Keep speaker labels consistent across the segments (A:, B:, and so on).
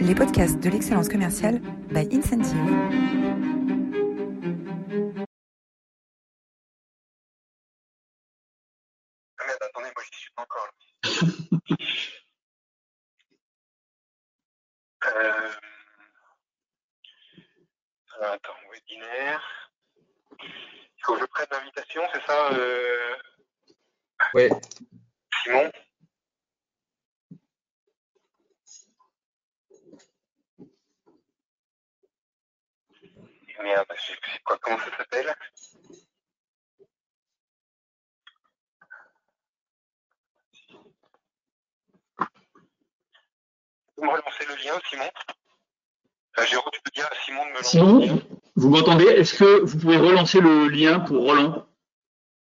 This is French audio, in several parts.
A: les podcasts de l'excellence commerciale by Incentive.
B: Ah merde, attendez, moi j'y suis pas encore. là. euh... alors, attends, webinaire. Il faut que je prenne l'invitation, c'est ça, euh...
C: Ouais,
B: Simon Merde, je sais quoi, comment ça s'appelle Vous me relancer le lien, Simon euh, Jérôme, tu peux dire à Simon de me lancer le
D: Simon,
B: lien
D: vous m'entendez Est-ce que vous pouvez relancer le lien pour Roland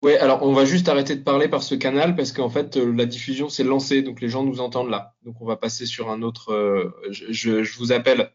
C: ouais. Alors, on va juste arrêter de parler par ce canal parce qu'en fait, euh, la diffusion s'est lancée, donc les gens nous entendent là. Donc, on va passer sur un autre. euh, je vous appelle.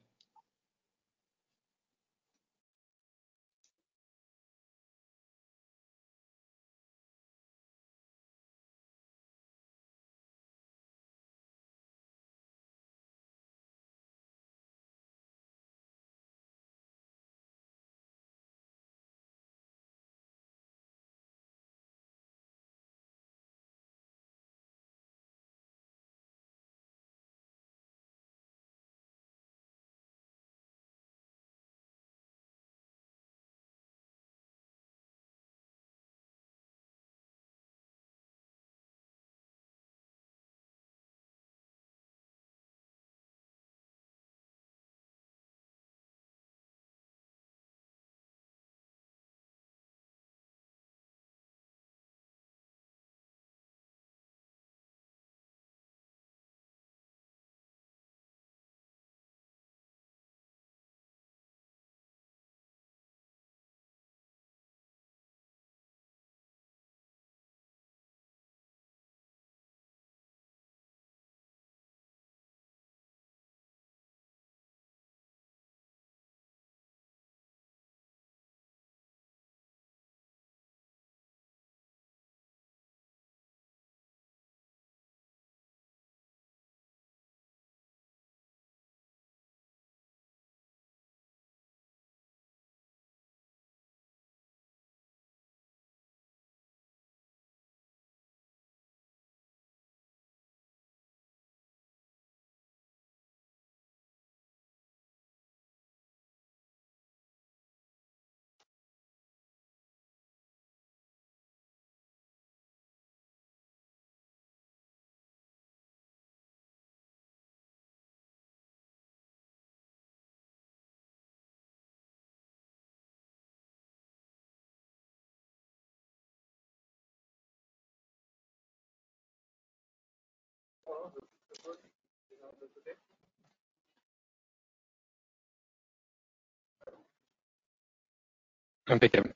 E: Pickham.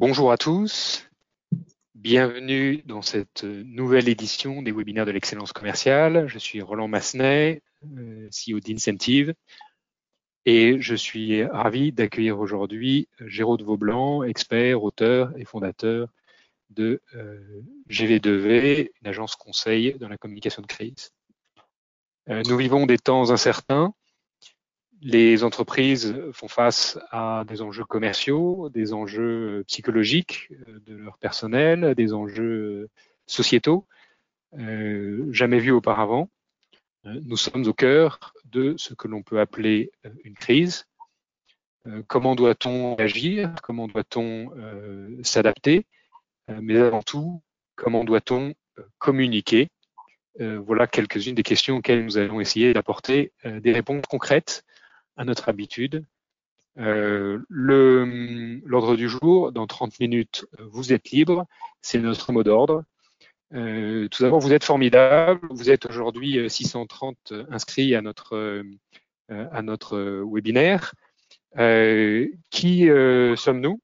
E: Bonjour à tous. Bienvenue dans cette nouvelle édition des webinaires de l'excellence commerciale. Je suis Roland Massenet, euh, CEO d'Incentive, et je suis ravi d'accueillir aujourd'hui Jérôme Vaublanc, expert, auteur et fondateur de euh, GV2V, une agence conseil dans la communication de crise. Euh, nous vivons des temps incertains. Les entreprises font face à des enjeux commerciaux, des enjeux psychologiques euh, de leur personnel, des enjeux sociétaux euh, jamais vus auparavant. Euh, Nous sommes au cœur de ce que l'on peut appeler euh, une crise. Euh, Comment doit-on agir Comment doit-on euh, s'adapter? Euh, Mais avant tout, comment doit-on euh, communiquer? Euh, Voilà quelques-unes des questions auxquelles nous allons essayer d'apporter euh, des réponses concrètes à notre habitude. Euh, L'ordre du jour, dans 30 minutes, euh, vous êtes libre, c'est notre mot d'ordre. Euh, tout d'abord, vous êtes formidable. Vous êtes aujourd'hui 630 inscrits à notre, à notre webinaire. qui sommes-nous?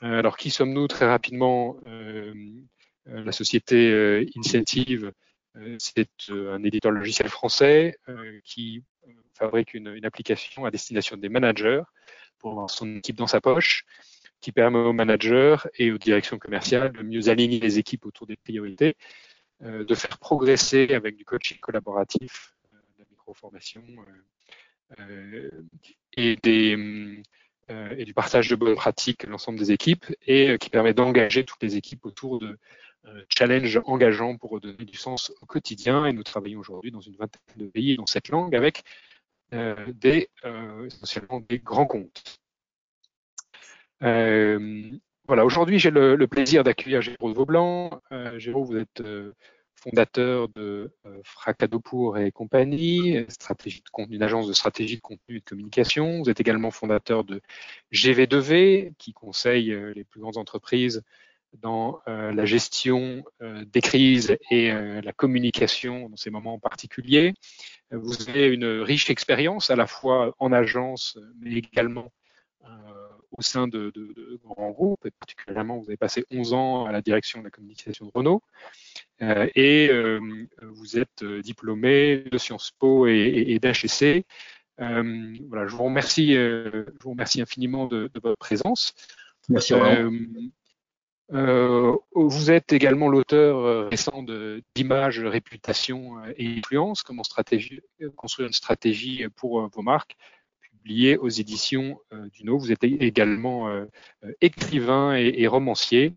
E: Alors, qui sommes-nous? Très rapidement, la société Incentive, c'est un éditeur logiciel français qui fabrique une, application à destination des managers pour avoir son équipe dans sa poche, qui permet aux managers et aux directions commerciales de mieux aligner les équipes autour des priorités, euh, de faire progresser avec du coaching collaboratif, euh, de la micro-formation euh, et du partage de bonnes pratiques l'ensemble des équipes et qui permet d'engager toutes les équipes autour de challenges engageants pour donner du sens au quotidien. Et nous travaillons aujourd'hui dans une vingtaine de pays dans cette langue avec des, essentiellement des grands comptes. Euh, voilà, aujourd'hui, j'ai le, plaisir d'accueillir Géraud Vaublanc. Euh, Géraud, vous êtes euh, fondateur de euh, Fracadopour et compagnie, une agence de stratégie de contenu et de communication. Vous êtes également fondateur de GV2V, qui conseille les plus grandes entreprises dans la gestion des crises et la communication dans ces moments particuliers. Vous avez une riche expérience à la fois en agence, mais également au sein de, grands groupes, et particulièrement vous avez passé 11 ans à la direction de la communication de Renault, euh, et euh, vous êtes euh, diplômé de Sciences Po et, d'HEC. voilà, je vous remercie, je vous remercie infiniment de, votre présence.
D: Merci.
E: Vous êtes également l'auteur récent d'images, réputation et influence, comment construire une stratégie pour vos marques publié aux éditions euh, Duno. Vous êtes également euh, euh, écrivain et, romancier.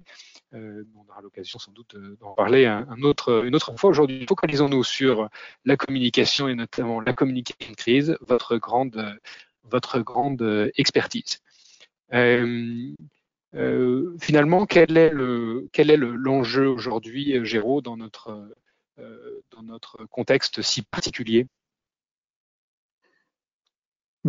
E: on aura l'occasion sans doute d'en parler une autre fois. Aujourd'hui, focalisons-nous sur la communication et notamment la communication crise, votre grande expertise. Finalement, quel est le quel est l'enjeu aujourd'hui, Géraud, dans notre dans notre contexte si particulier?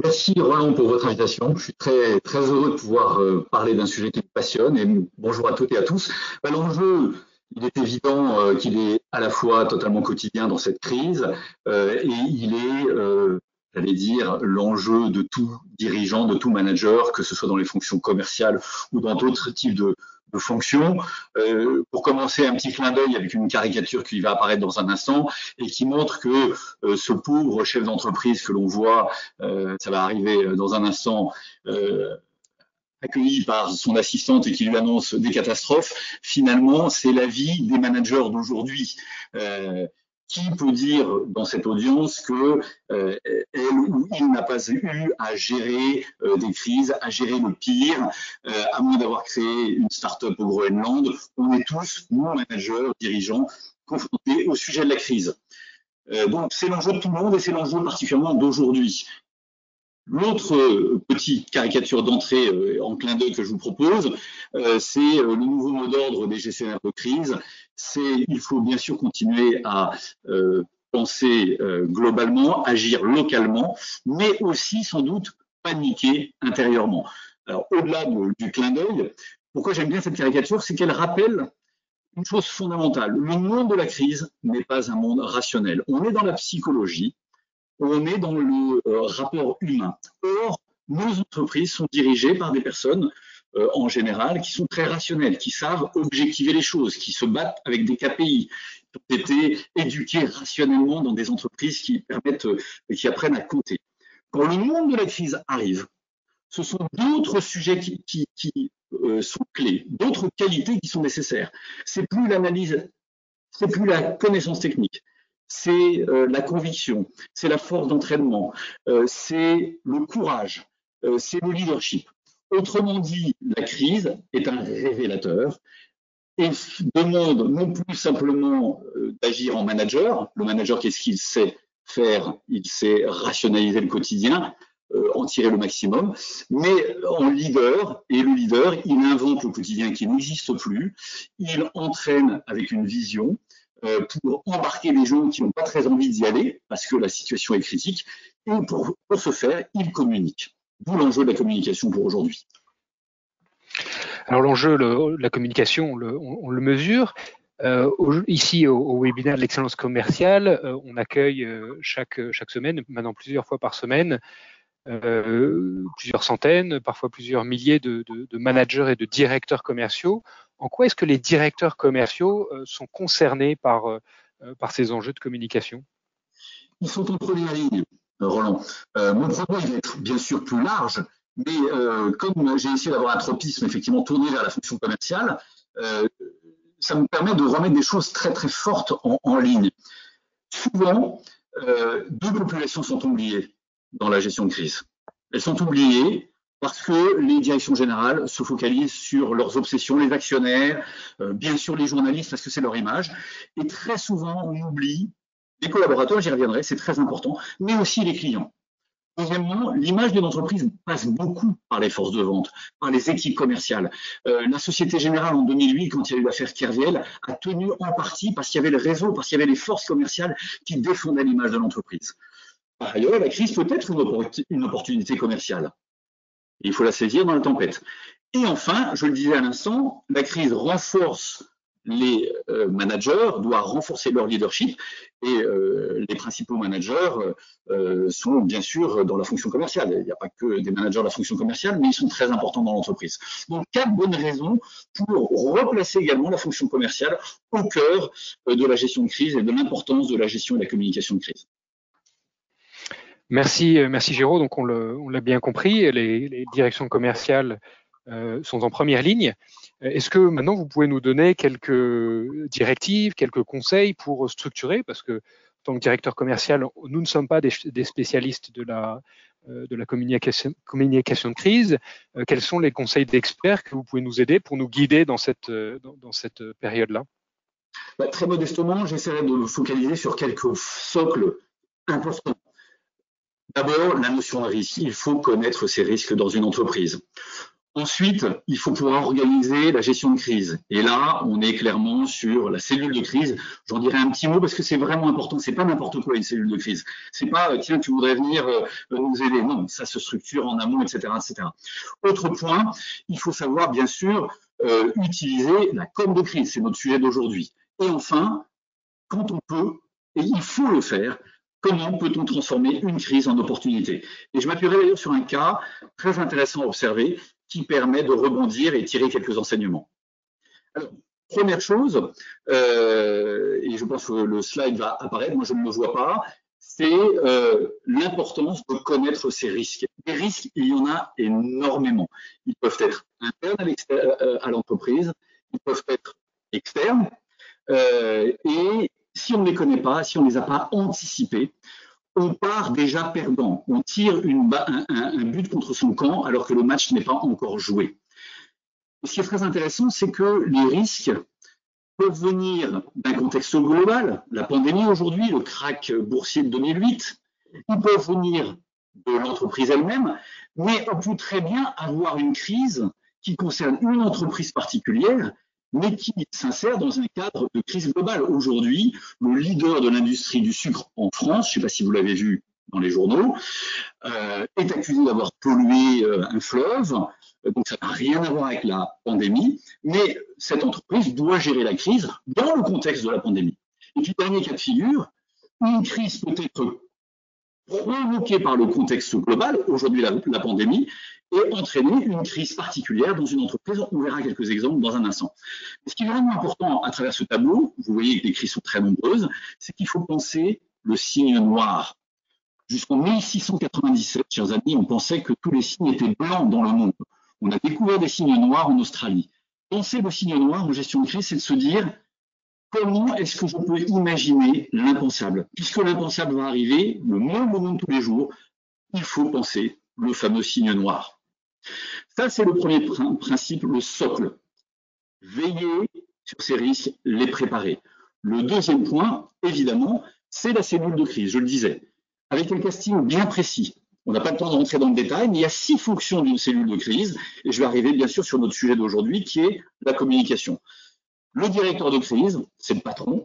D: Merci Roland pour votre invitation. Je suis très, très heureux de pouvoir euh, parler d'un sujet qui me passionne et bonjour à toutes et à tous. Bah, l'enjeu, il est évident euh, qu'il est à la fois totalement quotidien dans cette crise euh, et il est, j'allais dire, l'enjeu de tout dirigeant, de tout manager, que ce soit dans les fonctions commerciales ou dans d'autres types de, fonctions. Euh, pour commencer, un petit clin d'œil avec une caricature qui va apparaître dans un instant et qui montre que euh, ce pauvre chef d'entreprise que l'on voit, euh, ça va arriver dans un instant, accueilli par son assistante et qui lui annonce des catastrophes, finalement, c'est la vie des managers d'aujourd'hui qui peut dire dans cette audience que euh, elle ou il n'a pas eu à gérer euh, des crises, à gérer le pire, euh, à moins d'avoir créé une start-up au Groenland. On est tous, nous, managers, dirigeants, confrontés au sujet de la crise. donc c'est l'enjeu de tout le monde et c'est l'enjeu particulièrement d'aujourd'hui. L'autre euh, petite caricature d'entrée euh, en clin d'œil que je vous propose, euh, c'est le nouveau mot d'ordre des gestionnaires de crise. C'est il faut bien sûr continuer à penser globalement, agir localement, mais aussi sans doute paniquer intérieurement. Alors au-delà du clin d'œil, pourquoi j'aime bien cette caricature, c'est qu'elle rappelle une chose fondamentale. Le monde de la crise n'est pas un monde rationnel. On est dans la psychologie, on est dans le euh, rapport humain. Or, nos entreprises sont dirigées par des personnes euh, en général qui sont très rationnelles, qui savent objectiver les choses, qui se battent avec des KPI, qui ont été éduqués rationnellement dans des entreprises qui permettent, euh, qui apprennent à compter. Quand le monde de la crise arrive, ce sont d'autres sujets qui, sont clés, d'autres qualités qui sont nécessaires. C'est plus l'analyse, c'est plus la connaissance technique, c'est euh, la conviction, c'est la force d'entraînement, euh, c'est le courage, euh, c'est le leadership. Autrement dit, la crise est un révélateur et demande non plus simplement d'agir en manager. Le manager, qu'est-ce qu'il sait faire? Il sait rationaliser le quotidien, en tirer le maximum, mais en leader, et le leader, il invente le quotidien qui n'existe plus, il entraîne avec une vision, euh, pour embarquer les gens qui n'ont pas très envie d'y aller parce que la situation est critique. Et pour, ce faire, ils communiquent. D'où l'enjeu de la communication pour aujourd'hui.
E: Alors l'enjeu, la communication, on, le mesure. Euh, ici, au, webinaire de l'excellence commerciale, euh, on accueille chaque, semaine, maintenant plusieurs fois par semaine, plusieurs centaines, parfois plusieurs milliers de, managers et de directeurs commerciaux. En quoi est-ce que les directeurs commerciaux sont concernés par, par ces enjeux de communication?
D: Ils sont en première ligne, Roland. mon propos va être bien sûr plus large, mais comme j'ai essayé d'avoir un tropisme effectivement tourné vers la fonction commerciale, ça me permet de remettre des choses très très fortes en, ligne. Souvent, euh, deux populations sont oubliées dans la gestion de crise. Elles sont oubliées parce que les directions générales se focalisent sur leurs obsessions, les actionnaires, euh, bien sûr les journalistes parce que c'est leur image, et très souvent on oublie les collaborateurs, j'y reviendrai, c'est très important, mais aussi les clients. Deuxièmement, l'image d'une entreprise passe beaucoup par les forces de vente, par les équipes commerciales. Euh, la Société Générale en 2008, quand il y a eu l'affaire Kerviel, a tenu en partie parce qu'il y avait le réseau, parce qu'il y avait les forces commerciales qui défendaient l'image de l'entreprise. Par ailleurs, la crise peut être une opportunité commerciale. Il faut la saisir dans la tempête. Et enfin, je le disais à l'instant, la crise renforce les euh, managers doivent renforcer leur leadership et euh, les principaux managers euh, sont bien sûr dans la fonction commerciale. Il n'y a pas que des managers de la fonction commerciale, mais ils sont très importants dans l'entreprise. Donc, quatre bonnes raisons pour replacer également la fonction commerciale au cœur de la gestion de crise et de l'importance de la gestion et de la communication de crise.
E: Merci, merci Géraud. Donc, on l'a bien compris, les, directions commerciales sont en première ligne. Est-ce que maintenant vous pouvez nous donner quelques directives, quelques conseils pour structurer? Parce que en tant que directeur commercial, nous ne sommes pas des, spécialistes de la, euh, communication, communication de crise. Euh, quels sont les conseils d'experts que vous pouvez nous aider pour nous guider dans cette, euh, dans, cette période-là?
D: Bah, Très modestement, j'essaierai de me focaliser sur quelques socles importants. D'abord, la notion de risque. Il faut connaître ces risques dans une entreprise. Ensuite, il faut pouvoir organiser la gestion de crise. Et là, on est clairement sur la cellule de crise. J'en dirai un petit mot parce que c'est vraiment important. C'est pas n'importe quoi une cellule de crise. C'est pas euh, tiens, tu voudrais venir euh, nous aider. Non, ça se structure en amont, etc., etc. Autre point, il faut savoir bien sûr euh, utiliser la com de crise. C'est notre sujet d'aujourd'hui. Et enfin, quand on peut, et il faut le faire, comment peut-on transformer une crise en opportunité? Et je m'appuierai d'ailleurs sur un cas très intéressant à observer qui permet de rebondir et tirer quelques enseignements. Alors, première chose, euh, et je pense que le slide va apparaître, moi je ne le vois pas, c'est euh, l'importance de connaître ces risques. Les risques, il y en a énormément. Ils peuvent être internes à euh, l'entreprise, ils peuvent être externes, et si on ne les connaît pas, si on ne les a pas anticipés, on part déjà perdant. On tire une, un, but contre son camp alors que le match n'est pas encore joué. Ce qui est très intéressant, c'est que les risques peuvent venir d'un contexte global, la pandémie aujourd'hui, le crack boursier de 2008, ils peuvent venir de l'entreprise elle-même, mais on peut très bien avoir une crise qui concerne une entreprise particulière mais qui s'insère dans un cadre de crise globale. Aujourd'hui, le leader de l'industrie du sucre en France, je ne sais pas si vous l'avez vu dans les journaux, euh, est accusé d'avoir pollué euh, un fleuve. Donc ça n'a rien à voir avec la pandémie, mais cette entreprise doit gérer la crise dans le contexte de la pandémie. Et puis dernier cas de figure, une crise peut être provoquée par le contexte global, aujourd'hui la, la pandémie, et entraîner une crise particulière dans une entreprise. On verra quelques exemples dans un instant. ce qui est vraiment important à travers ce tableau, vous voyez que les crises sont très nombreuses, c'est qu'il faut penser le signe noir. Jusqu'en 1697, chers amis, on pensait que tous les signes étaient blancs dans le monde. On a découvert des signes noirs en Australie. Penser le signe noir en gestion de crise, c'est de se dire comment est-ce que je peux imaginer l'impensable? Puisque l'impensable va arriver, le même moment de tous les jours, il faut penser le fameux signe noir. Ça, c'est le premier principe, le socle. Veiller sur ces risques, les préparer. Le deuxième point, évidemment, c'est la cellule de crise, je le disais, avec un casting bien précis. On n'a pas le temps de rentrer dans le détail, mais il y a six fonctions d'une cellule de crise, et je vais arriver bien sûr sur notre sujet d'aujourd'hui, qui est la communication. Le directeur de crise, c'est le patron.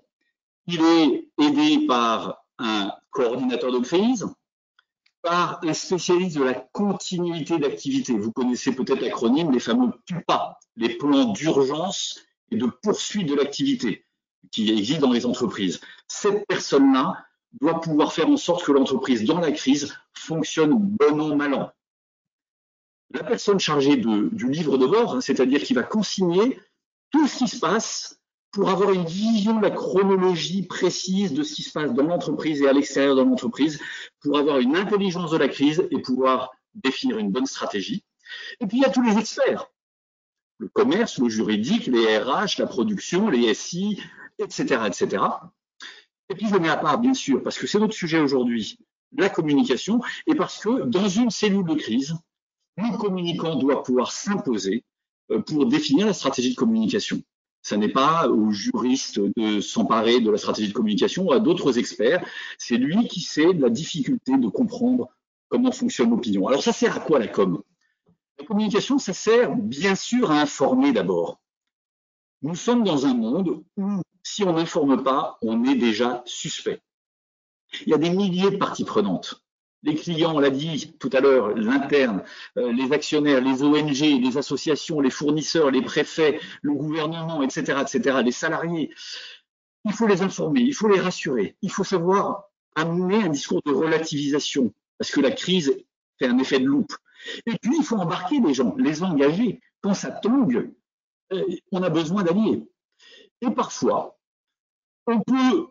D: Il est aidé par un coordinateur de crise, par un spécialiste de la continuité d'activité. Vous connaissez peut-être l'acronyme, les fameux PUPA, les plans d'urgence et de poursuite de l'activité. qui existe dans les entreprises. Cette personne-là doit pouvoir faire en sorte que l'entreprise, dans la crise, fonctionne bon an, mal an. La personne chargée du livre de bord, hein, c'est-à-dire qui va consigner tout ce qui se passe pour avoir une vision de la chronologie précise de ce qui se passe dans l'entreprise et à l'extérieur de l'entreprise, pour avoir une intelligence de la crise et pouvoir définir une bonne stratégie. Et puis il y a tous les experts, le commerce, le juridique, les RH, la production, les SI, etc., etc. Et puis je mets à part, bien sûr, parce que c'est notre sujet aujourd'hui, la communication, et parce que dans une cellule de crise, le communicant doit pouvoir s'imposer pour définir la stratégie de communication. Ce n'est pas aux juristes de s'emparer de la stratégie de communication ou à d'autres experts. C'est lui qui sait de la difficulté de comprendre comment fonctionne l'opinion. Alors ça sert à quoi la com? La communication, ça sert bien sûr à informer d'abord. Nous sommes dans un monde où si on n'informe pas, on est déjà suspect. Il y a des milliers de parties prenantes. Les clients, on l'a dit tout à l'heure, l'interne, euh, les actionnaires, les ONG, les associations, les fournisseurs, les préfets, le gouvernement, etc., etc., les salariés. Il faut les informer, il faut les rassurer, il faut savoir amener un discours de relativisation, parce que la crise fait un effet de loupe. Et puis, il faut embarquer les gens, les engager. Quand ça tombe, euh, on a besoin d'alliés. Et parfois, on peut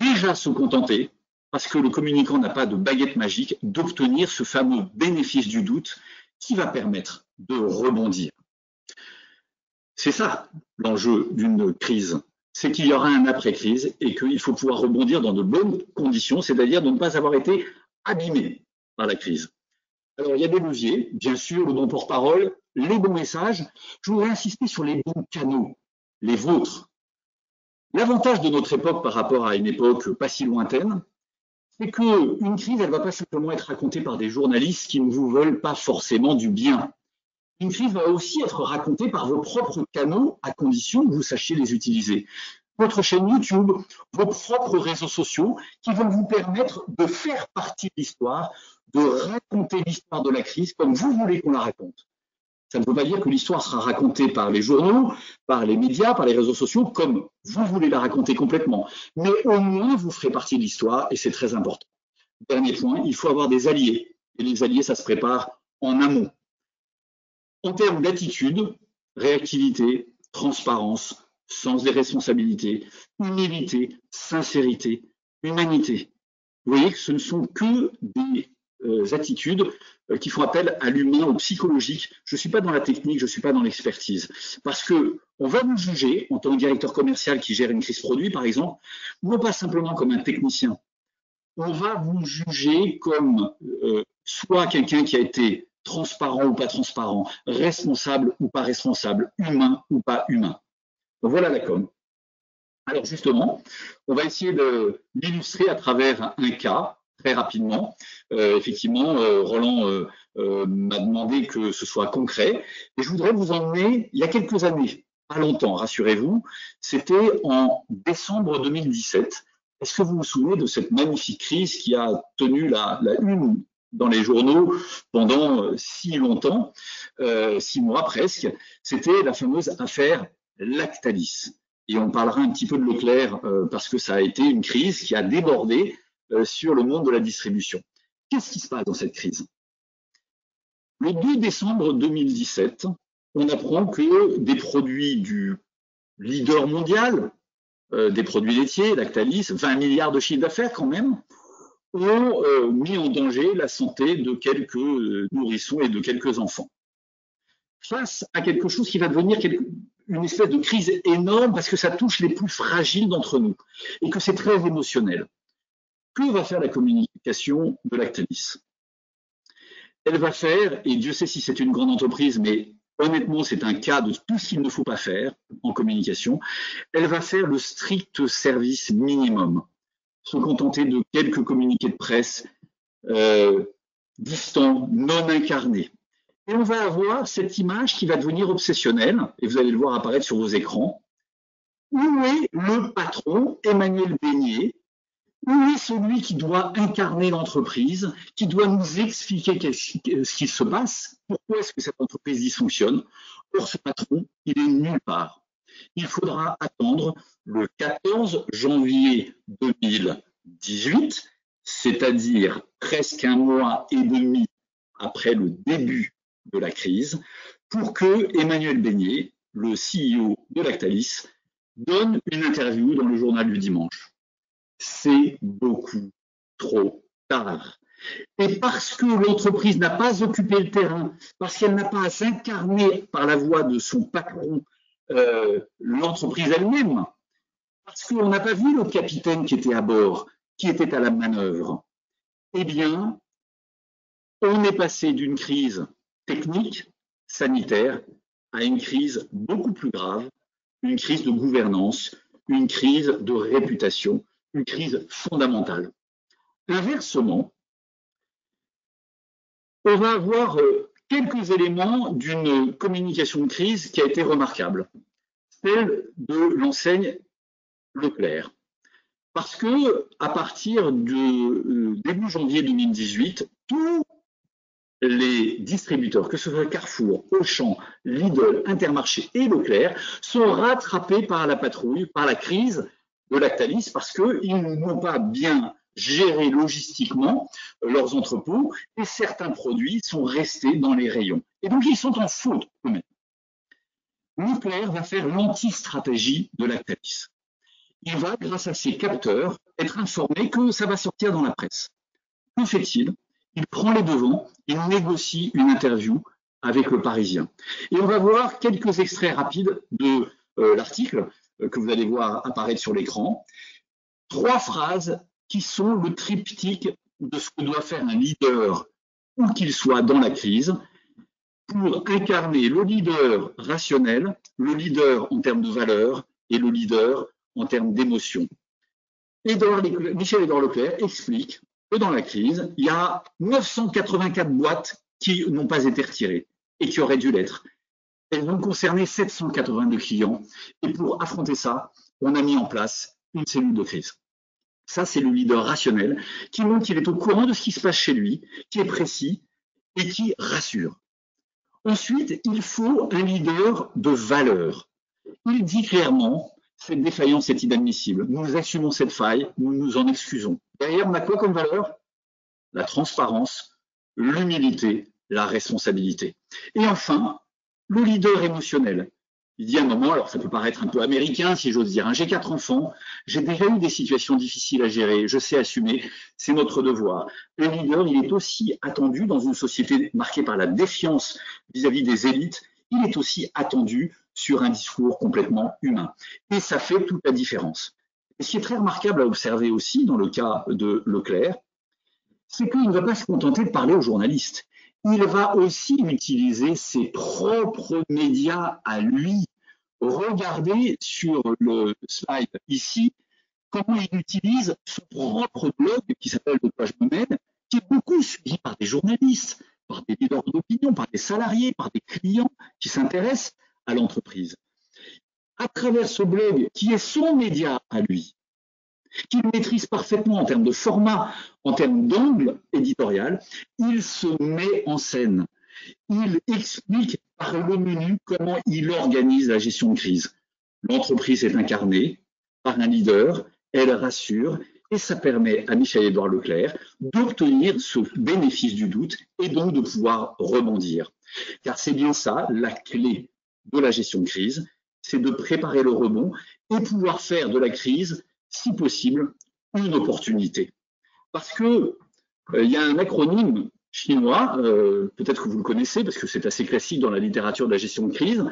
D: déjà se contenter, parce que le communicant n'a pas de baguette magique, d'obtenir ce fameux bénéfice du doute qui va permettre de rebondir. C'est ça l'enjeu d'une crise, c'est qu'il y aura un après-crise et qu'il faut pouvoir rebondir dans de bonnes conditions, c'est-à-dire de ne pas avoir été abîmé par la crise. Alors, il y a des leviers, bien sûr, le bon porte-parole, les bons messages. Je voudrais insister sur les bons canaux, les vôtres, L'avantage de notre époque par rapport à une époque pas si lointaine, c'est qu'une crise, elle ne va pas simplement être racontée par des journalistes qui ne vous veulent pas forcément du bien. Une crise va aussi être racontée par vos propres canaux à condition que vous sachiez les utiliser. Votre chaîne YouTube, vos propres réseaux sociaux qui vont vous permettre de faire partie de l'histoire, de raconter l'histoire de la crise comme vous voulez qu'on la raconte. Ça ne veut pas dire que l'histoire sera racontée par les journaux, par les médias, par les réseaux sociaux, comme vous voulez la raconter complètement. Mais au moins, vous ferez partie de l'histoire et c'est très important. Dernier point, il faut avoir des alliés. Et les alliés, ça se prépare en amont. En termes d'attitude, réactivité, transparence, sens des responsabilités, humilité, sincérité, humanité. Vous voyez que ce ne sont que des attitudes euh, qui font appel à l'humain, au psychologique. Je ne suis pas dans la technique, je ne suis pas dans l'expertise. Parce que on va vous juger en tant que directeur commercial qui gère une crise produit, par exemple, non pas simplement comme un technicien. On va vous juger comme euh, soit quelqu'un qui a été transparent ou pas transparent, responsable ou pas responsable, humain ou pas humain. voilà la com. Alors justement, on va essayer de l'illustrer à travers un cas très rapidement. Euh, effectivement, euh, Roland euh, m'a demandé que ce soit concret. Et je voudrais vous emmener il y a quelques années, pas longtemps, rassurez-vous. C'était en décembre 2017. Est-ce que vous vous souvenez de cette magnifique crise qui a tenu la, la une dans les journaux pendant si longtemps, six mois presque? C'était la fameuse affaire Lactalis. Et on parlera un petit peu de Leclerc parce que ça a été une crise qui a débordé euh, sur le monde de la distribution. Qu'est-ce qui se passe dans cette crise? Le 2 décembre 2017, on apprend que des produits du leader mondial, euh, des produits laitiers, Lactalis, 20 milliards de chiffre d'affaires quand même, ont euh, mis en danger la santé de quelques nourrissons et de quelques enfants. Face à quelque chose qui va devenir une espèce de crise énorme parce que ça touche les plus fragiles d'entre nous et que c'est très émotionnel. Que va faire la communication de Lactalis? Elle va faire, et Dieu sait si c'est une grande entreprise, mais honnêtement, c'est un cas de tout ce qu'il ne faut pas faire en communication. Elle va faire le strict service minimum, se contenter de quelques communiqués de presse euh, distants, non incarnés. Et on va avoir cette image qui va devenir obsessionnelle, et vous allez le voir apparaître sur vos écrans. Où est le patron, Emmanuel Beignet, où est celui qui doit incarner l'entreprise, qui doit nous expliquer ce qui se passe, pourquoi est-ce que cette entreprise dysfonctionne? Or, ce patron, il est nulle part. il faudra attendre le 14 janvier 2018, c'est-à-dire presque un mois et demi après le début de la crise, pour que Emmanuel Beignet, le CEO de Lactalis, donne une interview dans le journal du dimanche. C'est beaucoup trop tard. Et parce que l'entreprise n'a pas occupé le terrain, parce qu'elle n'a pas à s'incarner par la voix de son patron, euh, l'entreprise elle-même, parce qu'on n'a pas vu le capitaine qui était à bord, qui était à la manœuvre, eh bien, on est passé d'une crise technique, sanitaire, à une crise beaucoup plus grave, une crise de gouvernance, une crise de réputation, une crise fondamentale. Inversement, on va avoir euh, quelques éléments d'une communication de crise qui a été remarquable, celle de l'enseigne Leclerc. Parce que à partir du euh, début janvier 2018, tous les distributeurs, que ce soit Carrefour, Auchan, Lidl, Intermarché et Leclerc, sont rattrapés par la patrouille, par la crise de Lactalis, parce qu'ils n'ont pas bien géré logistiquement leurs entrepôts et certains produits sont restés dans les rayons. Et donc ils sont en faute eux-mêmes. Leclerc va faire l'anti-stratégie de Lactalis. Il va, grâce à ses capteurs, être informé que ça va sortir dans la presse. Que fait-il? Il prend les devants, il négocie une interview avec le Parisien. Et on va voir quelques extraits rapides de euh, l'article que vous allez voir apparaître sur l'écran. Trois phrases qui sont le triptyque de ce que doit faire un leader, où qu'il soit dans la crise, pour incarner le leader rationnel, le leader en termes de valeur et le leader en termes d'émotion. Michel Edouard Leclerc explique que dans la crise, il y a 984 boîtes qui n'ont pas été retirées et qui auraient dû l'être. Elles ont concerné 782 clients. Et pour affronter ça, on a mis en place une cellule de crise. Ça, c'est le leader rationnel qui montre qu'il est au courant de ce qui se passe chez lui, qui est précis et qui rassure. Ensuite, il faut un leader de valeur. Il dit clairement, cette défaillance est inadmissible. Nous assumons cette faille, nous nous en excusons. Derrière, on a quoi comme valeur? La transparence, l'humilité, la responsabilité. Et enfin, le leader émotionnel. Il dit à un moment, alors ça peut paraître un peu américain si j'ose dire, hein, j'ai quatre enfants, j'ai déjà eu des situations difficiles à gérer, je sais assumer, c'est notre devoir. Le leader, il est aussi attendu dans une société marquée par la défiance vis-à-vis des élites, il est aussi attendu sur un discours complètement humain. Et ça fait toute la différence. Ce qui est très remarquable à observer aussi dans le cas de Leclerc, c'est qu'il ne va pas se contenter de parler aux journalistes il va aussi utiliser ses propres médias à lui. Regardez sur le slide ici comment il utilise son propre blog qui s'appelle Le Page Mène, qui est beaucoup suivi par des journalistes, par des leaders d'opinion, par des salariés, par des clients qui s'intéressent à l'entreprise. À travers ce blog qui est son média à lui, qu'il maîtrise parfaitement en termes de format, en termes d'angle éditorial, il se met en scène. Il explique par le menu comment il organise la gestion de crise. L'entreprise est incarnée par un leader, elle rassure et ça permet à Michel-Édouard Leclerc d'obtenir ce bénéfice du doute et donc de pouvoir rebondir. Car c'est bien ça la clé de la gestion de crise, c'est de préparer le rebond et pouvoir faire de la crise si possible, une opportunité. Parce que euh, il y a un acronyme chinois, euh, peut-être que vous le connaissez parce que c'est assez classique dans la littérature de la gestion de crise,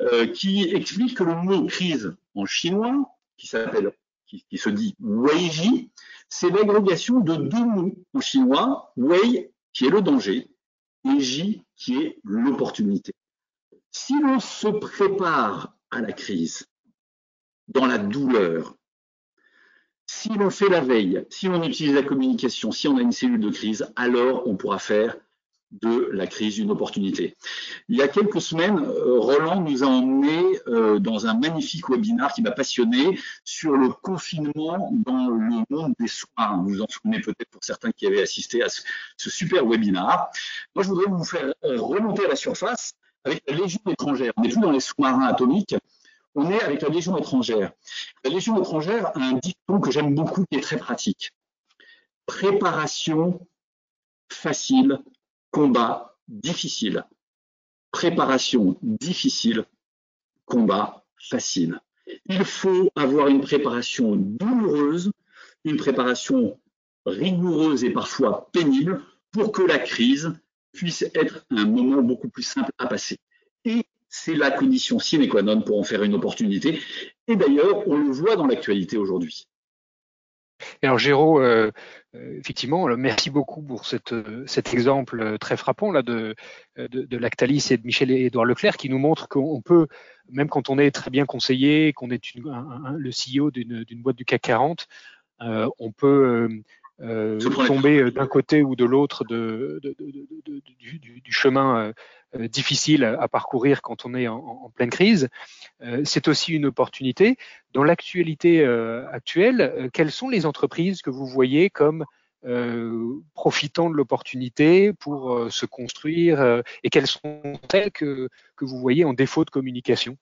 D: euh, qui explique que le mot crise en chinois, qui s'appelle, qui, se dit Weiji, c'est l'agrégation de deux mots en chinois, Wei qui est le danger et Ji qui est l'opportunité. Si l'on se prépare à la crise dans la douleur, si l'on fait la veille, si on utilise la communication, si on a une cellule de crise, alors on pourra faire de la crise une opportunité. Il y a quelques semaines, euh, Roland nous a emmené euh, dans un magnifique webinaire qui m'a passionné sur le confinement dans le monde des sous-marins. Vous vous en souvenez peut-être pour certains qui avaient assisté à ce, super webinaire. Moi, je voudrais vous faire euh, remonter à la surface avec la Légion étrangère. On n'est plus dans les sous-marins atomiques, on est avec la Légion étrangère. La Légion étrangère a un dicton que j'aime beaucoup qui est très pratique. Préparation facile, combat difficile. Préparation difficile, combat facile. Il faut avoir une préparation douloureuse, une préparation rigoureuse et parfois pénible pour que la crise puisse être un moment beaucoup plus simple à passer. Et c'est la condition sine qua non pour en faire une opportunité. Et d'ailleurs, on le voit dans l'actualité aujourd'hui.
E: Alors Géraud, euh, euh, effectivement, merci beaucoup pour euh, cet exemple très frappant là de, Lactalis et de Michel-Édouard Leclerc qui nous montre qu'on peut, même quand on est très bien conseillé, qu'on est le CEO d'une boîte du CAC 40, on peut tomber d'un côté ou de l'autre de, du, du, chemin euh, difficile à parcourir quand on est en, pleine crise. Euh, c'est aussi une opportunité. Dans l'actualité euh, actuelle, quelles sont les entreprises que vous voyez comme profitant de l'opportunité pour se construire et quelles sont celles que, que vous voyez en défaut de communication?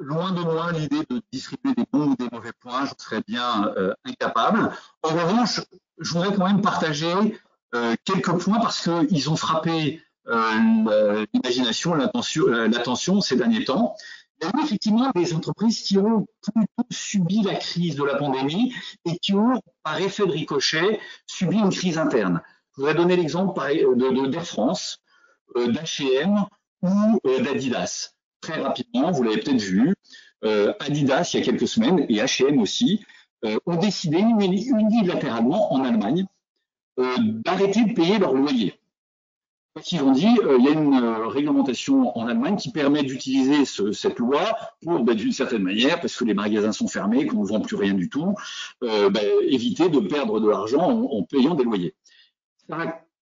D: Loin de moi l'idée de distribuer des bons ou des mauvais points, je serais bien incapable. En revanche, je voudrais quand même partager euh, quelques points parce qu'ils ont frappé euh, l'imagination, euh, l'attention ces derniers temps. Il y a effectivement des entreprises qui ont plutôt subi la crise de la pandémie et qui ont, par effet de ricochet, subi une crise interne. Je voudrais donner l'exemple de, d'Air France, d'H&M ou d'Adidas. Très rapidement, vous l'avez peut-être vu, Adidas, il y a quelques semaines, et H&M aussi, ont décidé unilatéralement en Allemagne euh, d'arrêter de payer leur loyer. Ils ont dit, euh, il y a une euh, réglementation en Allemagne qui permet d'utiliser cette loi pour, ben, d'une certaine manière, parce que les magasins sont fermés, qu'on ne vend plus rien du tout, ben, éviter de perdre de l'argent en, payant des loyers.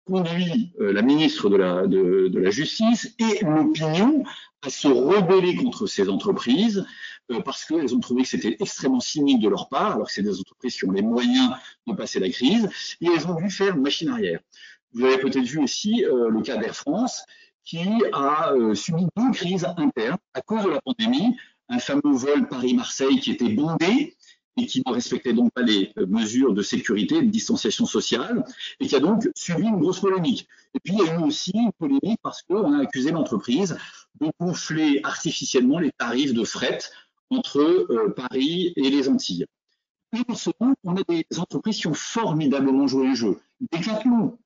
D: Conduit la ministre de la, Justice et l'opinion à se rebeller contre ces entreprises euh, parce qu'elles ont trouvé que c'était extrêmement cynique de leur part, alors que c'est des entreprises qui ont les moyens de passer la crise, et elles ont dû faire machine arrière. Vous avez peut-être vu aussi euh, le cas d'Air France, qui a euh, subi deux crises internes à cause de la pandémie, un fameux vol Paris-Marseille qui était bondé et qui ne respectait donc pas les mesures de sécurité, de distanciation sociale, et qui a donc subi une grosse polémique. Et puis il y a eu aussi une polémique parce qu'on a accusé l'entreprise de gonfler artificiellement les tarifs de fret entre euh, Paris et les Antilles. Et pour ce on a des entreprises qui ont formidablement joué le jeu. Decathlon,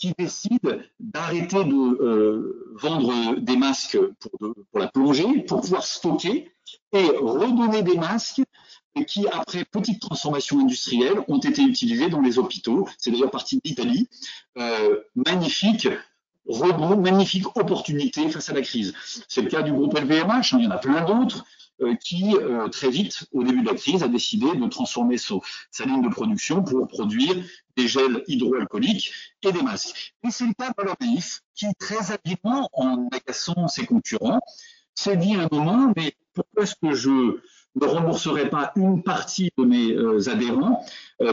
D: qui décide d'arrêter de euh, vendre des masques pour, la plongée, pour pouvoir stocker et redonner des masques qui, après petite transformation industrielle, ont été utilisés dans les hôpitaux. C'est d'ailleurs parti d'Italie. Euh, magnifique rebond, magnifique opportunité face à la crise. C'est le cas du groupe LVMH, hein, il y en a plein d'autres. Euh, qui euh, très vite, au début de la crise, a décidé de transformer sa ligne de production pour produire des gels hydroalcooliques et des masques. Et c'est le cas de qui très habilement, en agaçant ses concurrents, s'est dit à un moment, mais pourquoi est-ce que je ne rembourserai pas une partie de mes euh, adhérents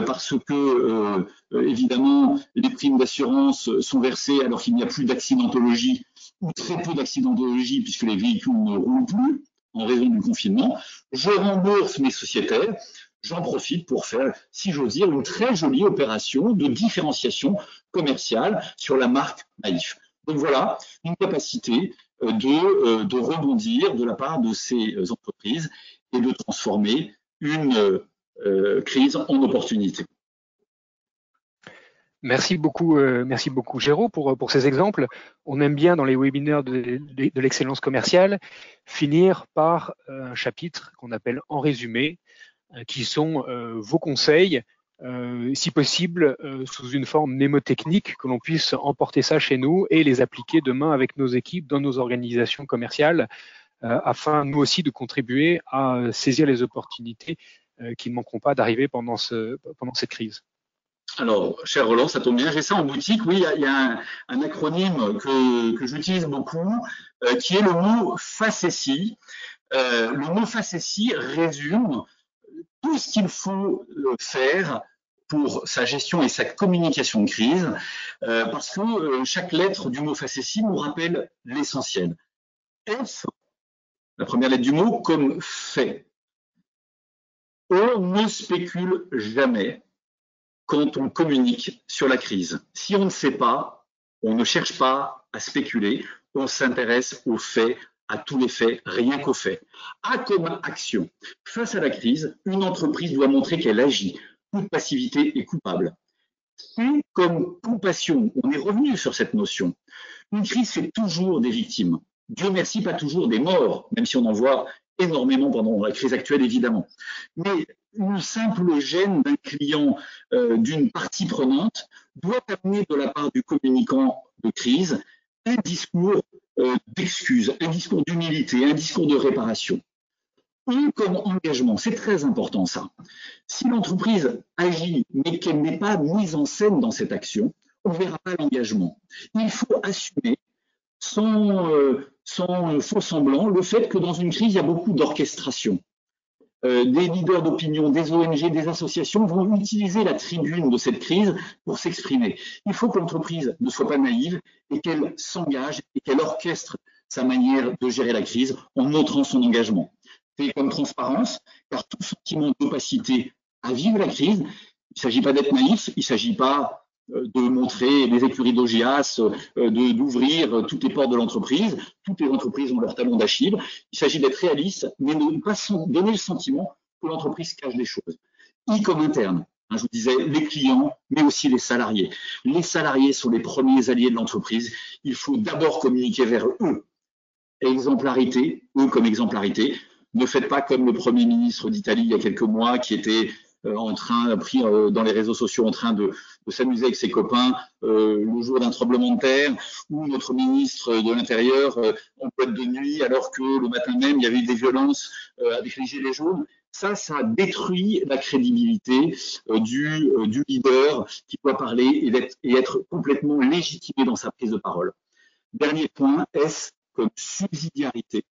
D: parce que évidemment les primes d'assurance sont versées alors qu'il n'y a plus d'accidentologie ou très peu d'accidentologie puisque les véhicules ne roulent plus en raison du confinement, je rembourse mes sociétaires, j'en profite pour faire, si j'ose dire, une très jolie opération de différenciation commerciale sur la marque Naïf. Donc voilà, une capacité euh, de, euh, de rebondir de la part de ces entreprises et de transformer une euh, crise en opportunité.
E: Merci beaucoup, euh, merci beaucoup Géraud pour, ces exemples. On aime bien dans les webinaires de, l'excellence commerciale finir par euh, un chapitre qu'on appelle en résumé, qui sont vos conseils, si possible sous une forme mnémotechnique, que l'on puisse emporter ça chez nous et les appliquer demain avec nos équipes dans nos organisations commerciales, afin nous aussi de contribuer à saisir les opportunités qui ne manqueront pas d'arriver pendant, ce, pendant cette crise.
D: Alors, cher Roland, ça tombe bien, j'ai ça en boutique. Oui, il y a, un, acronyme que, j'utilise beaucoup, euh, qui est le mot facétie. Euh, le mot facétie résume tout ce qu'il faut euh, faire pour sa gestion et sa communication de crise, parce que chaque lettre du mot facétie nous rappelle l'essentiel. F la première lettre du mot, comme fait. On ne spécule jamais quand on communique sur la crise. Si on ne sait pas, on ne cherche pas à spéculer, on s'intéresse aux faits, à tous les faits, rien qu'aux faits. A comme action. Face à la crise, une entreprise doit montrer qu'elle agit. Toute passivité est coupable. Et comme compassion, on est revenu sur cette notion. Une crise fait toujours des victimes. Dieu merci, pas toujours des morts, même si on en voit énormément pendant la crise actuelle, évidemment. Mais une simple gêne d'un client, euh, d'une partie prenante, doit amener de la part du communicant de crise un discours euh, d'excuse, un discours d'humilité, un discours de réparation. Ou comme engagement, c'est très important ça. Si l'entreprise agit mais qu'elle n'est pas mise en scène dans cette action, on ne verra pas l'engagement. Il faut assumer sans, euh, sans faux semblant le fait que dans une crise, il y a beaucoup d'orchestration. Euh, des leaders d'opinion, des ONG, des associations vont utiliser la tribune de cette crise pour s'exprimer. Il faut que l'entreprise ne soit pas naïve et qu'elle s'engage et qu'elle orchestre sa manière de gérer la crise en montrant son engagement. C'est comme transparence, car tout sentiment d'opacité à vivre la crise, il ne s'agit pas d'être naïf, il ne s'agit pas de montrer les écuries d'Ogias, euh, d'ouvrir toutes les portes de l'entreprise. Toutes les entreprises ont leur talon d'Achille. Il s'agit d'être réaliste, mais de ne pas donner le sentiment que l'entreprise cache des choses, y comme interne. Hein, je vous disais, les clients, mais aussi les salariés. Les salariés sont les premiers alliés de l'entreprise. Il faut d'abord communiquer vers eux. Exemplarité, eux comme exemplarité. Ne faites pas comme le Premier ministre d'Italie il y a quelques mois qui était euh, en train, pris euh, dans les réseaux sociaux, en train de, s'amuser avec ses copains euh, le jour d'un tremblement de terre, ou notre ministre de l'Intérieur en boîte de nuit, alors que le matin même, il y avait eu des violences avec les gilets jaunes. Ça, ça détruit la crédibilité du, leader qui doit parler et, et être complètement légitimé dans sa prise de parole. Dernier point, S comme subsidiarité.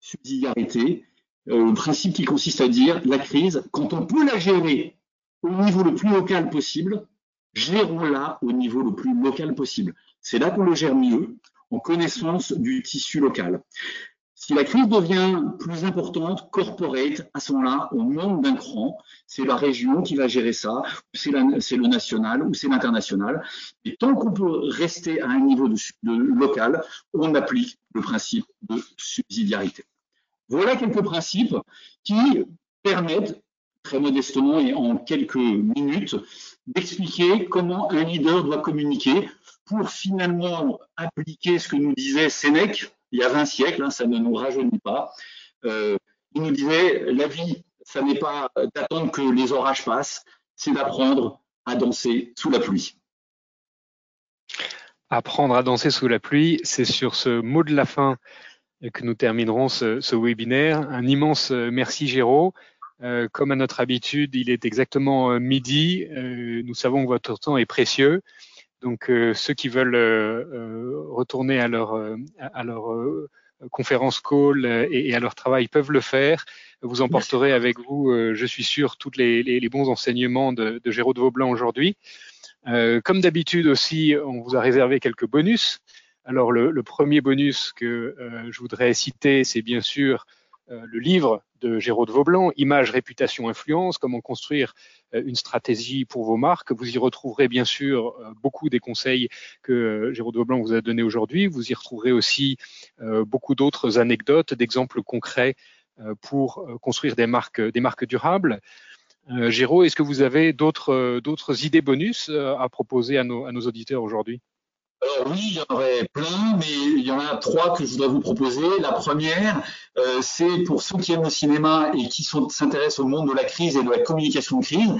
D: Subsidiarité, euh, le principe qui consiste à dire la crise, quand on peut la gérer au niveau le plus local possible, gérons-la au niveau le plus local possible. C'est là qu'on le gère mieux, en connaissance du tissu local. Si la crise devient plus importante, corporate, à ce moment-là, on monte d'un cran. C'est la région qui va gérer ça, c'est le national ou c'est l'international. Et tant qu'on peut rester à un niveau de local, on applique le principe de subsidiarité. Voilà quelques principes qui permettent, très modestement et en quelques minutes, d'expliquer comment un leader doit communiquer pour finalement appliquer ce que nous disait Sénèque il y a 20 siècles, hein, ça ne nous rajeunit pas. Euh, il nous disait, la vie, ça n'est pas d'attendre que les orages passent, c'est d'apprendre à danser sous la pluie.
E: Apprendre à danser sous la pluie, c'est sur ce mot de la fin que nous terminerons ce, ce webinaire. Un immense euh, merci Géraud. Euh, comme à notre habitude, il est exactement euh, midi. Euh, nous savons que votre temps est précieux. Donc euh, ceux qui veulent retourner à leur, à leur conférence call et, et, à leur travail peuvent le faire. Vous emporterez avec vous, je suis sûr, tous les, les, les, bons enseignements de, de Géraud de Vaublanc aujourd'hui. comme d'habitude aussi, on vous a réservé quelques bonus. Alors le, premier bonus que euh, je voudrais citer, c'est bien sûr euh, le livre de Géraud Vaublanc, Image, réputation, influence, comment construire euh, une stratégie pour vos marques. Vous y retrouverez bien sûr beaucoup des conseils que Géraud Vaublanc vous a donnés aujourd'hui. Vous y retrouverez aussi beaucoup d'autres anecdotes, d'exemples concrets pour construire des marques, durables. Géraud, est-ce que vous avez d'autres idées bonus à proposer à nos auditeurs aujourd'hui?
D: Alors oui, il y en aurait plein, mais il y en a trois que je voudrais vous proposer. La première, euh, c'est pour ceux qui aiment le cinéma et qui s'intéressent au monde de la crise et de la communication de crise.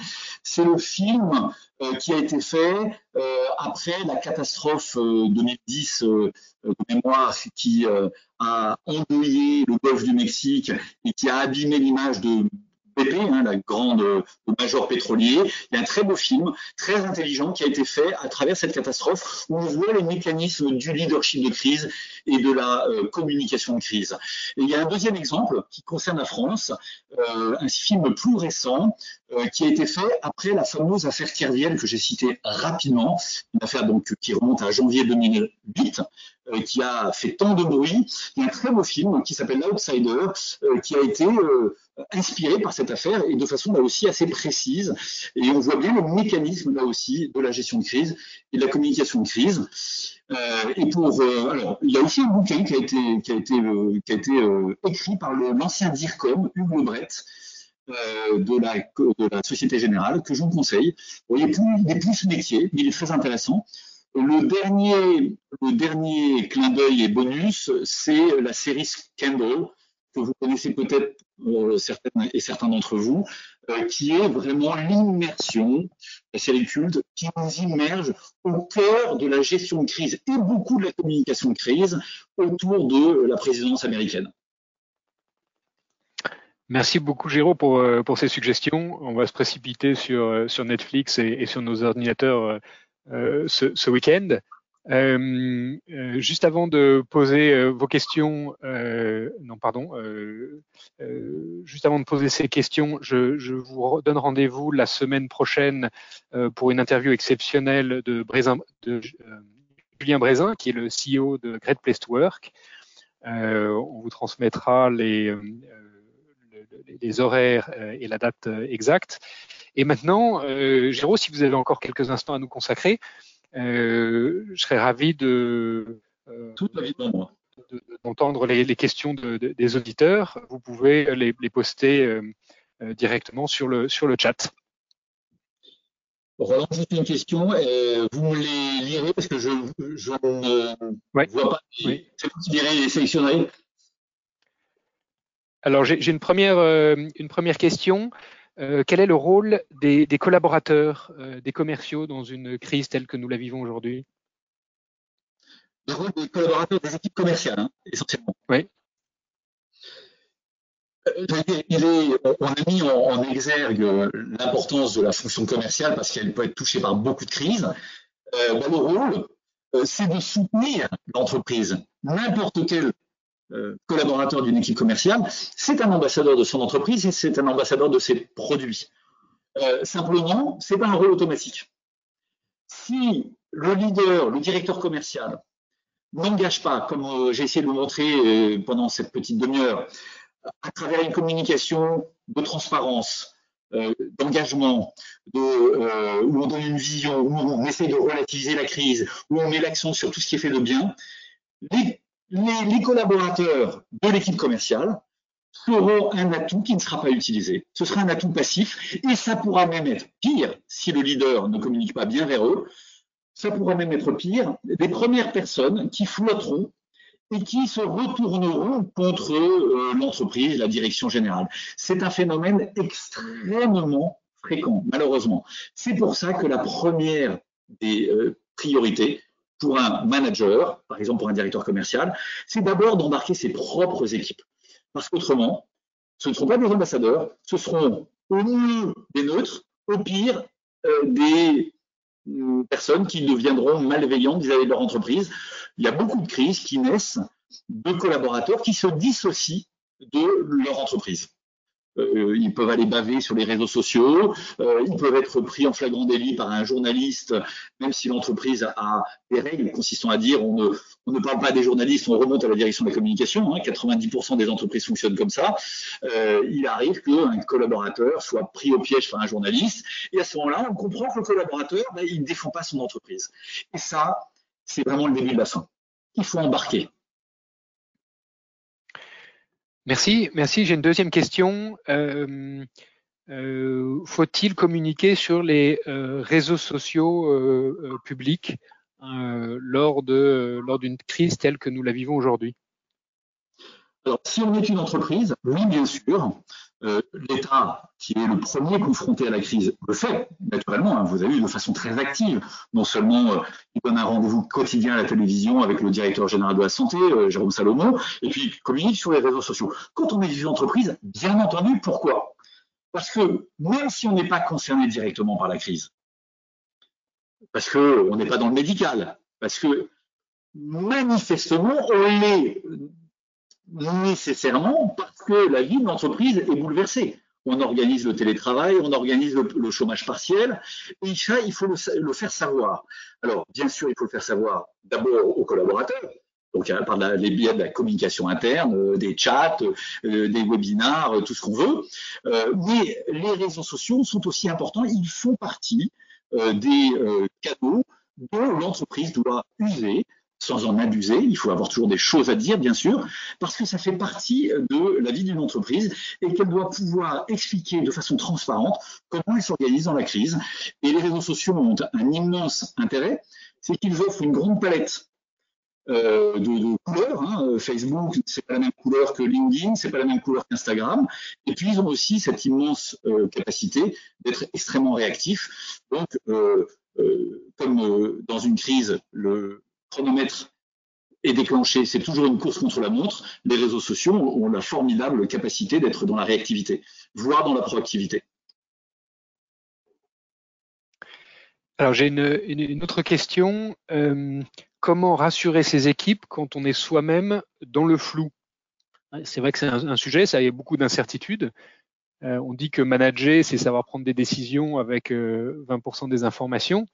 D: C'est le film euh, qui a été fait euh, après la catastrophe 2010 de mémoire qui a endeuillé le golfe du Mexique et qui a abîmé l'image de Hein, la grande le major pétrolier. Il y a un très beau film, très intelligent, qui a été fait à travers cette catastrophe, où on voit les mécanismes du leadership de crise et de la euh, communication de crise. Il y a un deuxième exemple qui concerne la France, euh, un film plus récent euh, qui a été fait après la fameuse affaire Kerviel que j'ai citée rapidement, une affaire donc qui remonte à janvier 2008. Euh, qui a fait tant de bruit. Il y a un très beau film qui s'appelle L'Outsider, qui a été inspiré par cette affaire et de façon là aussi assez précise. Et on voit bien le mécanisme là aussi de la gestion de crise et de la communication de crise. et pour alors, il y a aussi un bouquin qui a été écrit par l'ancien DIRCOM Hugues Lebret, euh, de, la, de la Société Générale que je vous conseille. il, est plus, il est plus métier, mais il est très intéressant. Le dernier, clin d'œil et bonus, c'est la série Scandal, que vous connaissez peut-être euh, et certains d'entre vous, euh, qui est vraiment l'immersion, la série culte, qui nous immerge au cœur de la gestion de crise et beaucoup de la communication de crise autour de la présidence américaine.
E: Merci beaucoup, Géraud, pour, euh, ces suggestions. On va se précipiter sur, Netflix et, sur nos ordinateurs ce, ce week-end. Euh, juste avant de poser vos questions, non pardon, juste avant de poser ces questions, je, je vous donne rendez-vous la semaine prochaine pour une interview exceptionnelle de, Brézin, de Julien Brézin, qui est le CEO de Great Place to Work. on vous transmettra les horaires euh, et la date euh, exacte. Et maintenant, euh, Géraud, si vous avez encore quelques instants à nous consacrer, je serais ravi de, d'entendre les, les, questions de, des auditeurs. Vous pouvez les, les poster directement sur le, sur le chat.
D: Roland, juste une question. Euh, vous me les lirez parce que je, je ne vois pas. Oui. C'est les sélectionnerez
E: alors j'ai une première, euh, une première question. Euh, quel est le rôle des, des collaborateurs, euh, des commerciaux dans une crise telle que nous la vivons aujourd'hui?
D: Le rôle des collaborateurs des équipes commerciales, hein, essentiellement.
E: Oui.
D: Il est, on a mis en, en exergue l'importance de la fonction commerciale parce qu'elle peut être touchée par beaucoup de crises. Euh, ben, le rôle, c'est de soutenir l'entreprise. N'importe quelle euh, collaborateur d'une équipe commerciale, c'est un ambassadeur de son entreprise et c'est un ambassadeur de ses produits. Euh, simplement, c'est pas un rôle automatique. Si le leader, le directeur commercial, n'engage pas, comme euh, j'ai essayé de le montrer euh, pendant cette petite demi-heure, à travers une communication de transparence, euh, d'engagement, de, euh, où on donne une vision, où on essaie de relativiser la crise, où on met l'accent sur tout ce qui est fait de bien, les les, collaborateurs de l'équipe commerciale seront un atout qui ne sera pas utilisé. Ce sera un atout passif et ça pourra même être pire si le leader ne communique pas bien vers eux. Ça pourra même être pire des premières personnes qui flotteront et qui se retourneront contre euh, l'entreprise, la direction générale. C'est un phénomène extrêmement fréquent, malheureusement. C'est pour ça que la première des euh, priorités, pour un manager, par exemple pour un directeur commercial, c'est d'abord d'embarquer ses propres équipes. Parce qu'autrement, ce ne seront pas des ambassadeurs, ce seront au mieux des neutres, au pire euh, des euh, personnes qui deviendront malveillantes vis-à-vis de leur entreprise. Il y a beaucoup de crises qui naissent de collaborateurs qui se dissocient de leur entreprise. Euh, ils peuvent aller baver sur les réseaux sociaux, euh, ils peuvent être pris en flagrant délit par un journaliste, même si l'entreprise a des règles consistant à dire on ne, parle pas des journalistes, on remonte à la direction de la communication. Hein, 90% des entreprises fonctionnent comme ça. Euh, il arrive qu'un collaborateur soit pris au piège par un journaliste, et à ce moment-là, on comprend que le collaborateur, ben, il ne défend pas son entreprise. Et ça, c'est vraiment le début de la fin. Il faut embarquer.
E: Merci, merci. J'ai une deuxième question. Euh, euh, Faut-il communiquer sur les euh, réseaux sociaux publics lors de lors d'une crise telle que nous la vivons aujourd'hui?
D: Alors, si on est une entreprise, oui, bien sûr. Euh, L'État, qui est le premier confronté à la crise, le fait naturellement. Hein, vous avez vu de façon très active. Non seulement euh, il donne un rendez-vous quotidien à la télévision avec le directeur général de la santé, euh, Jérôme Salomon, et puis il communique sur les réseaux sociaux. Quand on est une entreprise, bien entendu, pourquoi? Parce que même si on n'est pas concerné directement par la crise, parce que on n'est pas dans le médical, parce que manifestement on l'est nécessairement parce que la vie de l'entreprise est bouleversée. On organise le télétravail, on organise le, chômage partiel, et ça, il faut le, faire savoir. Alors, bien sûr, il faut le faire savoir d'abord aux collaborateurs, donc par les biais de la communication interne, des chats, des webinars, tout ce qu'on veut. mais les réseaux sociaux sont aussi importants, ils font partie des canaux dont l'entreprise doit user sans en abuser. Il faut avoir toujours des choses à dire, bien sûr, parce que ça fait partie de la vie d'une entreprise et qu'elle doit pouvoir expliquer de façon transparente comment elle s'organise dans la crise. Et les réseaux sociaux ont un immense intérêt, c'est qu'ils offrent une grande palette euh, de, couleurs. Hein. Facebook, c'est pas la même couleur que LinkedIn, c'est pas la même couleur qu'Instagram. Et puis ils ont aussi cette immense euh, capacité d'être extrêmement réactifs. Donc, euh, comme dans une crise, le chronomètre est déclenché, c'est toujours une course contre la montre, les réseaux sociaux ont la formidable capacité d'être dans la réactivité, voire dans la proactivité.
E: Alors j'ai une, autre question. Euh, comment rassurer ses équipes quand on est soi-même dans le flou? C'est vrai que c'est un, sujet, ça a beaucoup d'incertitudes. Euh, on dit que manager, c'est savoir prendre des décisions avec 20% euh, des informations.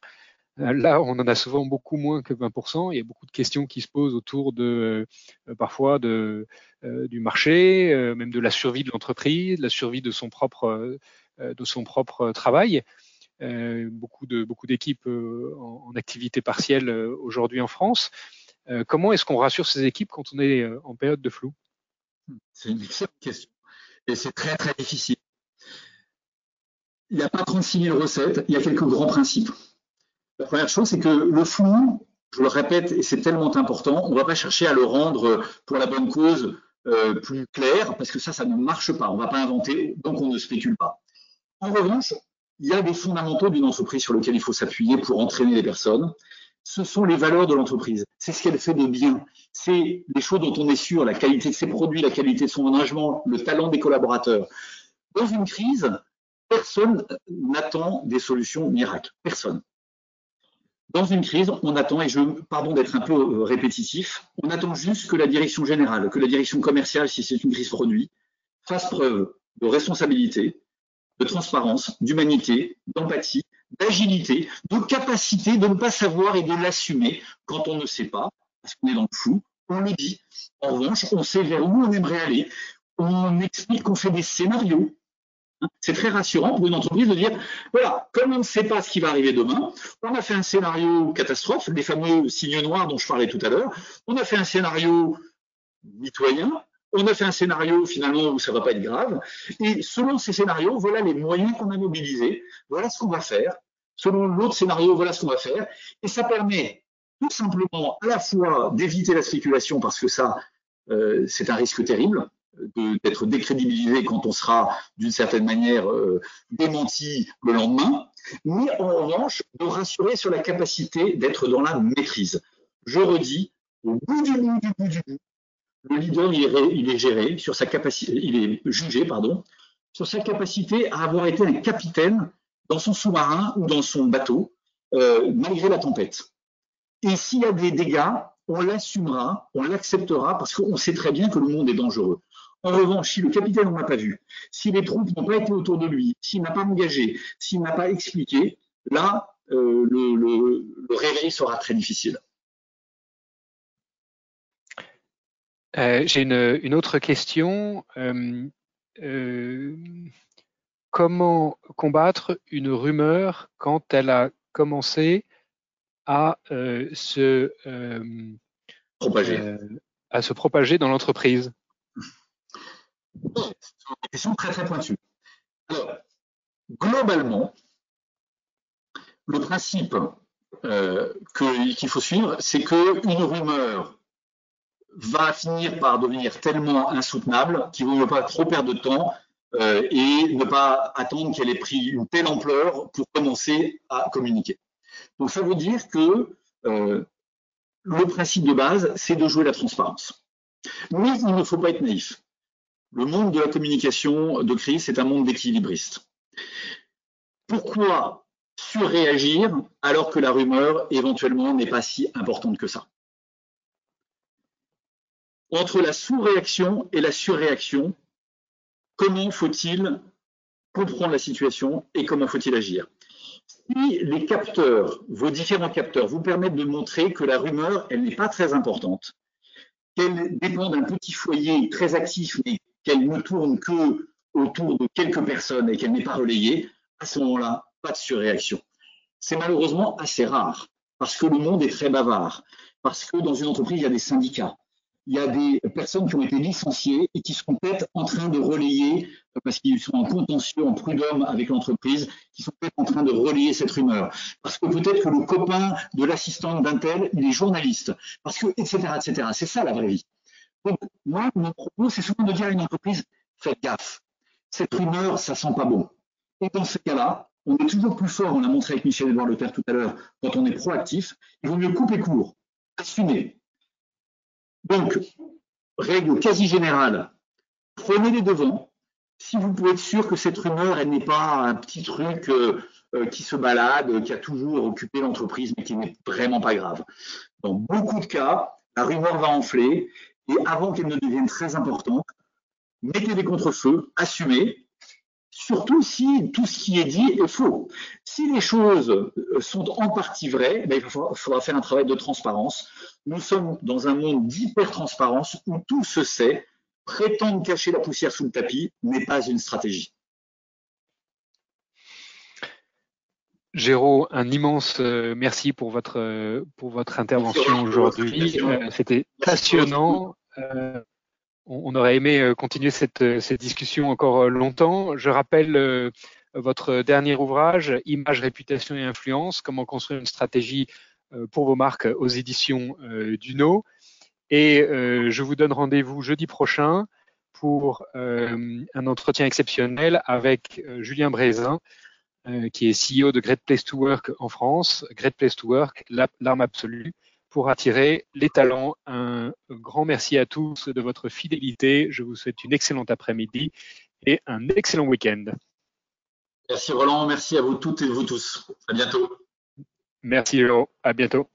E: Euh, là, on en a souvent beaucoup moins que 20%. Il y a beaucoup de questions qui se posent autour de euh, parfois euh, du marché, même de la survie de l'entreprise, de la survie de son propre, de son propre travail. beaucoup de beaucoup d'équipes en, activité partielle aujourd'hui en France. comment est-ce qu'on rassure ces équipes quand on est en période de flou?
D: C'est une excellente question et c'est très très difficile. Il n'y a pas 36 000 recettes, il y a quelques grands principes. La première chose, c'est que le flou, je le répète, et c'est tellement important, on ne va pas chercher à le rendre pour la bonne cause euh, plus clair, parce que ça, ça ne marche pas. On ne va pas inventer, donc on ne spécule pas. En revanche, il y a des fondamentaux d'une entreprise sur lesquels il faut s'appuyer pour entraîner les personnes. Ce sont les valeurs de l'entreprise. C'est ce qu'elle fait de bien. C'est les choses dont on est sûr, la qualité de ses produits, la qualité de son engagement, le talent des collaborateurs. Dans une crise, personne n'attend des solutions miracles. Personne. Dans une crise, on attend, et je pardon d'être un peu euh, répétitif, on attend juste que la direction générale, que la direction commerciale, si c'est une crise produit, fasse preuve de responsabilité, de transparence, d'humanité, d'empathie, d'agilité, de capacité de ne pas savoir et de l'assumer quand on ne sait pas, parce qu'on est dans le flou, on le dit. En revanche, on sait vers où on aimerait aller, on explique qu'on fait des scénarios, c'est très rassurant pour une entreprise de dire, voilà, comme on ne sait pas ce qui va arriver demain, on a fait un scénario catastrophe, les fameux signes noirs dont je parlais tout à l'heure, on a fait un scénario mitoyen, on a fait un scénario finalement où ça va pas être grave, et selon ces scénarios, voilà les moyens qu'on a mobilisés, voilà ce qu'on va faire, selon l'autre scénario, voilà ce qu'on va faire, et ça permet tout simplement à la fois d'éviter la spéculation parce que ça, euh, c'est un risque terrible, d'être décrédibilisé quand on sera d'une certaine manière euh, démenti le lendemain, mais en revanche de rassurer sur la capacité d'être dans la maîtrise. Je redis, au bout du bout du bout du bout, le leader est, géré sur sa capacité, il est jugé sur sa capacité à avoir été un capitaine dans son sous-marin ou dans son bateau euh, malgré la tempête. Et s'il y a des dégâts, on l'assumera, on l'acceptera parce qu'on sait très bien que le monde est dangereux. En revanche, si le capitaine n'a pas vu, si les troupes n'ont pas été autour de lui, s'il n'a pas engagé, s'il n'a pas expliqué, là, euh, le, réveil sera très difficile.
E: Euh, j'ai une, autre question. Euh, comment combattre une rumeur quand elle a commencé à se
D: propager,
E: à se propager dans l'entreprise?
D: C'est une question très très pointue. Alors, globalement, le principe euh, qu'il faut suivre, c'est qu'une rumeur va finir par devenir tellement insoutenable qu'il ne faut pas trop perdre de temps euh, et ne pas attendre qu'elle ait pris une telle ampleur pour commencer à communiquer. Donc ça veut dire que euh, le principe de base, c'est de jouer la transparence. Mais il ne faut pas être naïf. Le monde de la communication de crise, c'est un monde d'équilibriste. Pourquoi surréagir alors que la rumeur éventuellement n'est pas si importante que ça? Entre la sous-réaction et la surréaction, comment faut-il comprendre la situation et comment faut-il agir? Si les capteurs, vos différents capteurs, vous permettent de montrer que la rumeur, elle n'est pas très importante, qu'elle dépend d'un petit foyer très actif, mais qu'elle ne tourne que autour de quelques personnes et qu'elle n'est pas relayée, à ce moment-là, pas de surréaction. C'est malheureusement assez rare parce que le monde est très bavard, parce que dans une entreprise, il y a des syndicats, il y a des personnes qui ont été licenciées et qui sont peut-être en train de relayer, parce qu'ils sont en contentieux, en prud'homme avec l'entreprise, qui sont peut-être en train de relayer cette rumeur. Parce que peut-être que le copain de l'assistante d'un tel, il est journaliste. Parce que, etc., etc. C'est ça la vraie vie. Donc, moi, mon propos, c'est souvent de dire à une entreprise, faites gaffe. Cette rumeur, ça sent pas bon. Et dans ce cas-là, on est toujours plus fort, on l'a montré avec Michel-Edouard Lepère tout à l'heure, quand on est proactif. Il vaut mieux couper court, assumer, donc, règle quasi générale, prenez les devants. Si vous pouvez être sûr que cette rumeur, elle n'est pas un petit truc euh, euh, qui se balade, qui a toujours occupé l'entreprise, mais qui n'est vraiment pas grave. Dans beaucoup de cas, la rumeur va enfler et avant qu'elle ne devienne très importante, mettez des contre-feux, assumez, surtout si tout ce qui est dit est faux. Si les choses euh, sont en partie vraies, ben, il faudra faire un travail de transparence. Nous sommes dans un monde d'hyper-transparence où tout se sait. Prétendre cacher la poussière sous le tapis n'est pas une stratégie.
E: Géraud, un immense euh, merci pour votre, euh, pour votre intervention aujourd'hui. C'était passionnant on, aurait aimé euh, continuer cette, euh, cette, discussion encore euh, longtemps. Je rappelle votre dernier ouvrage, Image, réputation et influence, comment construire une stratégie pour vos marques aux éditions Duno. Et je vous donne rendez-vous jeudi prochain pour un entretien exceptionnel avec Julien Brézin, qui est CEO de Great Place to Work en France. Great Place to Work, l'arme absolue pour attirer les talents. Un grand merci à tous de votre fidélité. Je vous souhaite une excellente après-midi et un excellent week-end.
D: Merci Roland, merci à vous toutes et vous tous. À bientôt.
E: Merci Léo, à bientôt.